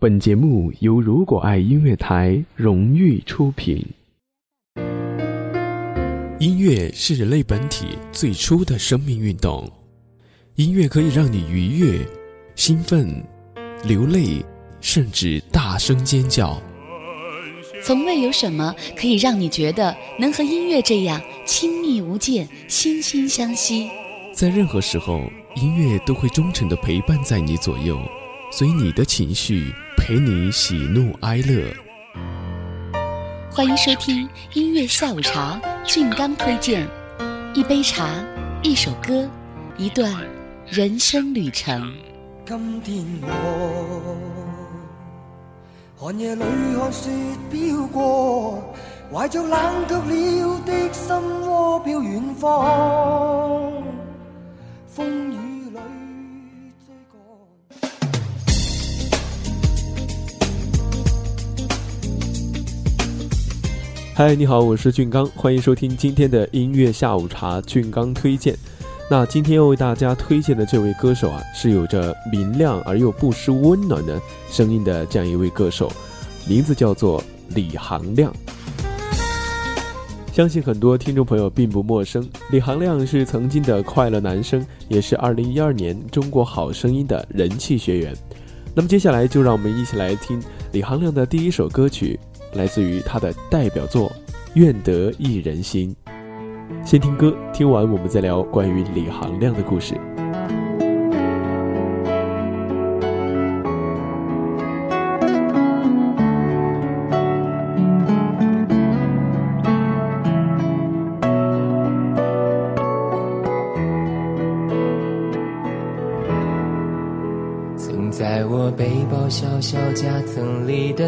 本节目由如果爱音乐台荣誉出品。音乐是人类本体最初的生命运动，音乐可以让你愉悦、兴奋、流泪，甚至大声尖叫。从未有什么可以让你觉得能和音乐这样亲密无间、惺惺相惜。在任何时候，音乐都会忠诚的陪伴在你左右，随你的情绪。陪你喜怒哀乐，欢迎收听音乐下午茶。俊刚推荐一杯茶，一首歌，一段人生旅程。今天我寒夜里看雪飘过，怀着冷却了的心窝飘远方。风雨。嗨，你好，我是俊刚，欢迎收听今天的音乐下午茶。俊刚推荐，那今天要为大家推荐的这位歌手啊，是有着明亮而又不失温暖的声音的这样一位歌手，名字叫做李行亮。相信很多听众朋友并不陌生，李行亮是曾经的快乐男声，也是二零一二年中国好声音的人气学员。那么接下来就让我们一起来听李行亮的第一首歌曲。来自于他的代表作《愿得一人心》。先听歌，听完我们再聊关于李行亮的故事。曾在我背包小小夹层里的，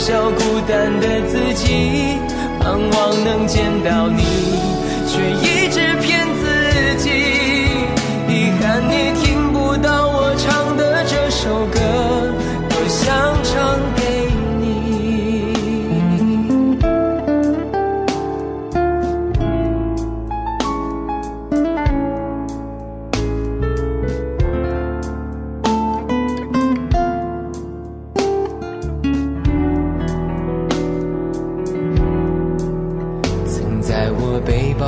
笑孤单的自己，盼望能见到你，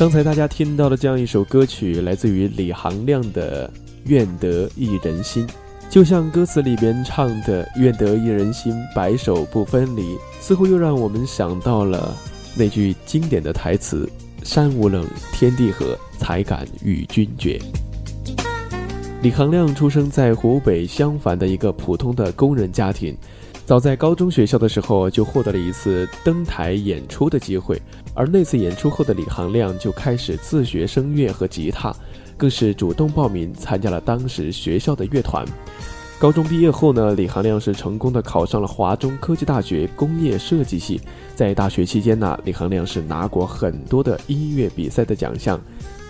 刚才大家听到的这样一首歌曲，来自于李行亮的《愿得一人心》，就像歌词里边唱的“愿得一人心，白首不分离”，似乎又让我们想到了那句经典的台词：“山无冷，天地合，才敢与君绝。”李行亮出生在湖北襄樊的一个普通的工人家庭，早在高中学校的时候就获得了一次登台演出的机会，而那次演出后的李行亮就开始自学声乐和吉他，更是主动报名参加了当时学校的乐团。高中毕业后呢，李行亮是成功的考上了华中科技大学工业设计系。在大学期间呢，李行亮是拿过很多的音乐比赛的奖项，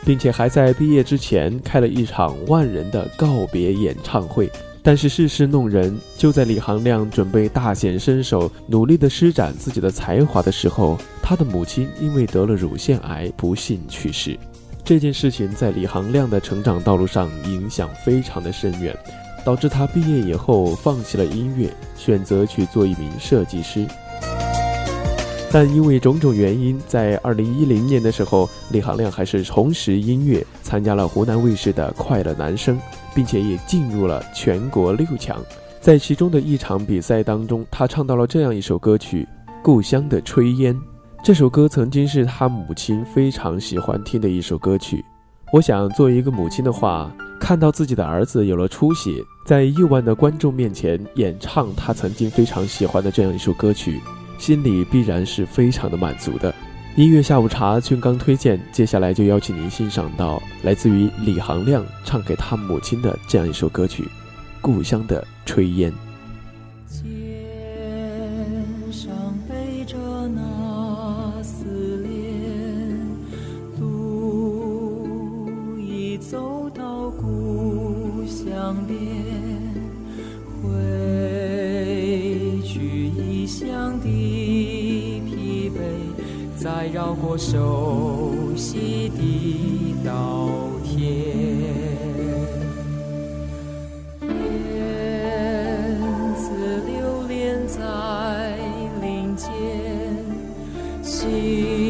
并且还在毕业之前开了一场万人的告别演唱会。但是世事弄人，就在李行亮准备大显身手、努力的施展自己的才华的时候，他的母亲因为得了乳腺癌不幸去世。这件事情在李行亮的成长道路上影响非常的深远，导致他毕业以后放弃了音乐，选择去做一名设计师。但因为种种原因，在二零一零年的时候，李行亮还是重拾音乐，参加了湖南卫视的《快乐男声》，并且也进入了全国六强。在其中的一场比赛当中，他唱到了这样一首歌曲《故乡的炊烟》。这首歌曾经是他母亲非常喜欢听的一首歌曲。我想，作为一个母亲的话，看到自己的儿子有了出息，在亿万的观众面前演唱他曾经非常喜欢的这样一首歌曲，心里必然是非常的满足的。音乐下午茶，俊刚推荐，接下来就邀请您欣赏到来自于李行亮唱给他母亲的这样一首歌曲《故乡的炊烟》。我熟悉的稻田。燕子流连在林间，心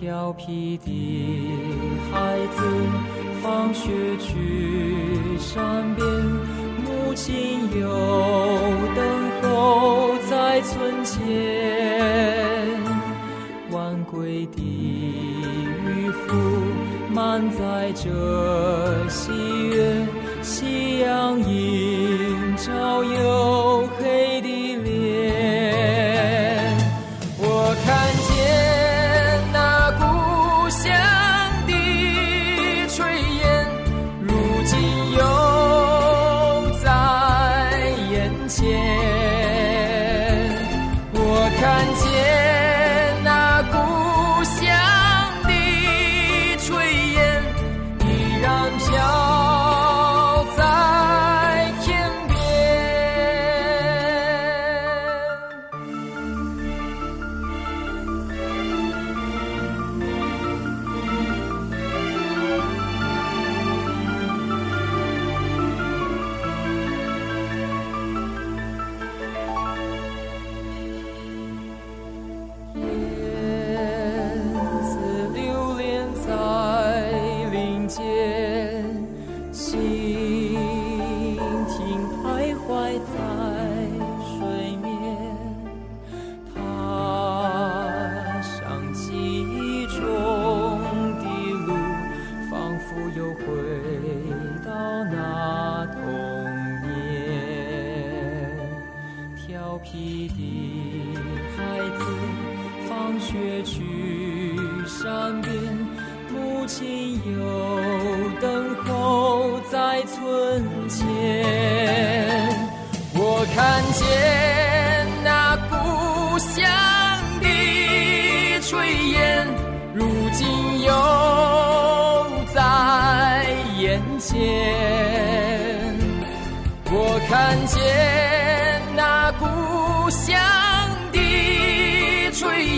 调皮的孩子，放学去山边，母亲又等候在村前。晚归的渔夫满载着喜悦，夕阳看见那故乡的炊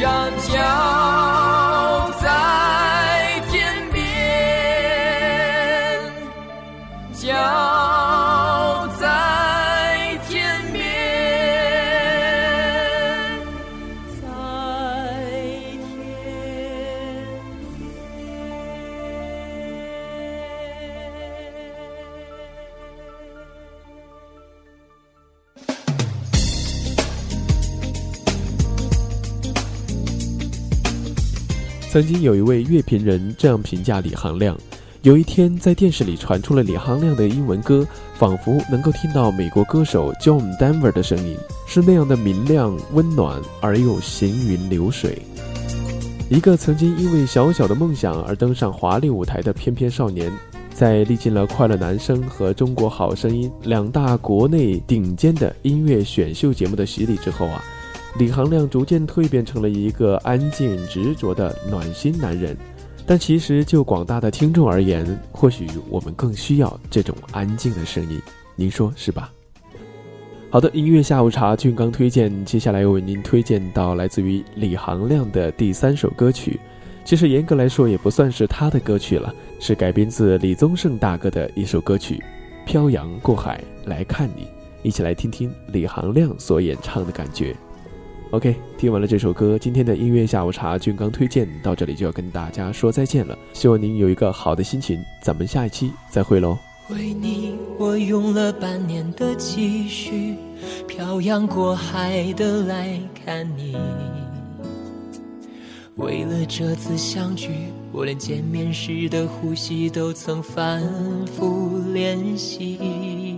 让家。曾经有一位乐评人这样评价李行亮：有一天在电视里传出了李行亮的英文歌，仿佛能够听到美国歌手 John Denver 的声音，是那样的明亮、温暖而又行云流水。一个曾经因为小小的梦想而登上华丽舞台的翩翩少年，在历经了《快乐男声》和《中国好声音》两大国内顶尖的音乐选秀节目的洗礼之后啊，李行亮逐渐蜕变成了一个安静执着的暖心男人。但其实就广大的听众而言，或许我们更需要这种安静的声音，您说是吧？好的，音乐下午茶，俊刚推荐，接下来为您推荐到来自于李行亮的第三首歌曲。其实严格来说，也不算是他的歌曲了，是改编自李宗盛大哥的一首歌曲《漂洋过海来看你》，一起来听听李行亮所演唱的感觉。OK，听完了这首歌，今天的音乐下午茶俊刚推荐到这里就要跟大家说再见了。希望您有一个好的心情，咱们下一期再会喽。为你，我用了半年的积蓄，漂洋过海的来看你。为了这次相聚，我连见面时的呼吸都曾反复练习。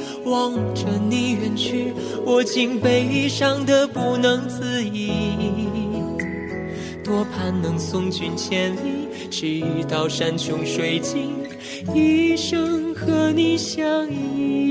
望着你远去，我竟悲伤的不能自已。多盼能送君千里，直到山穷水尽，一生和你相依。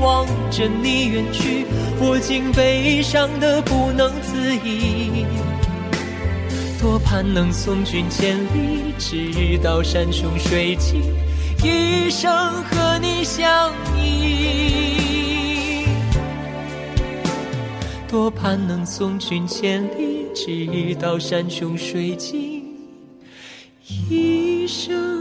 望着你远去，我竟悲伤的不能自已。多盼能送君千里，直到山穷水尽，一生和你相依。多盼能送君千里，直到山穷水尽，一生。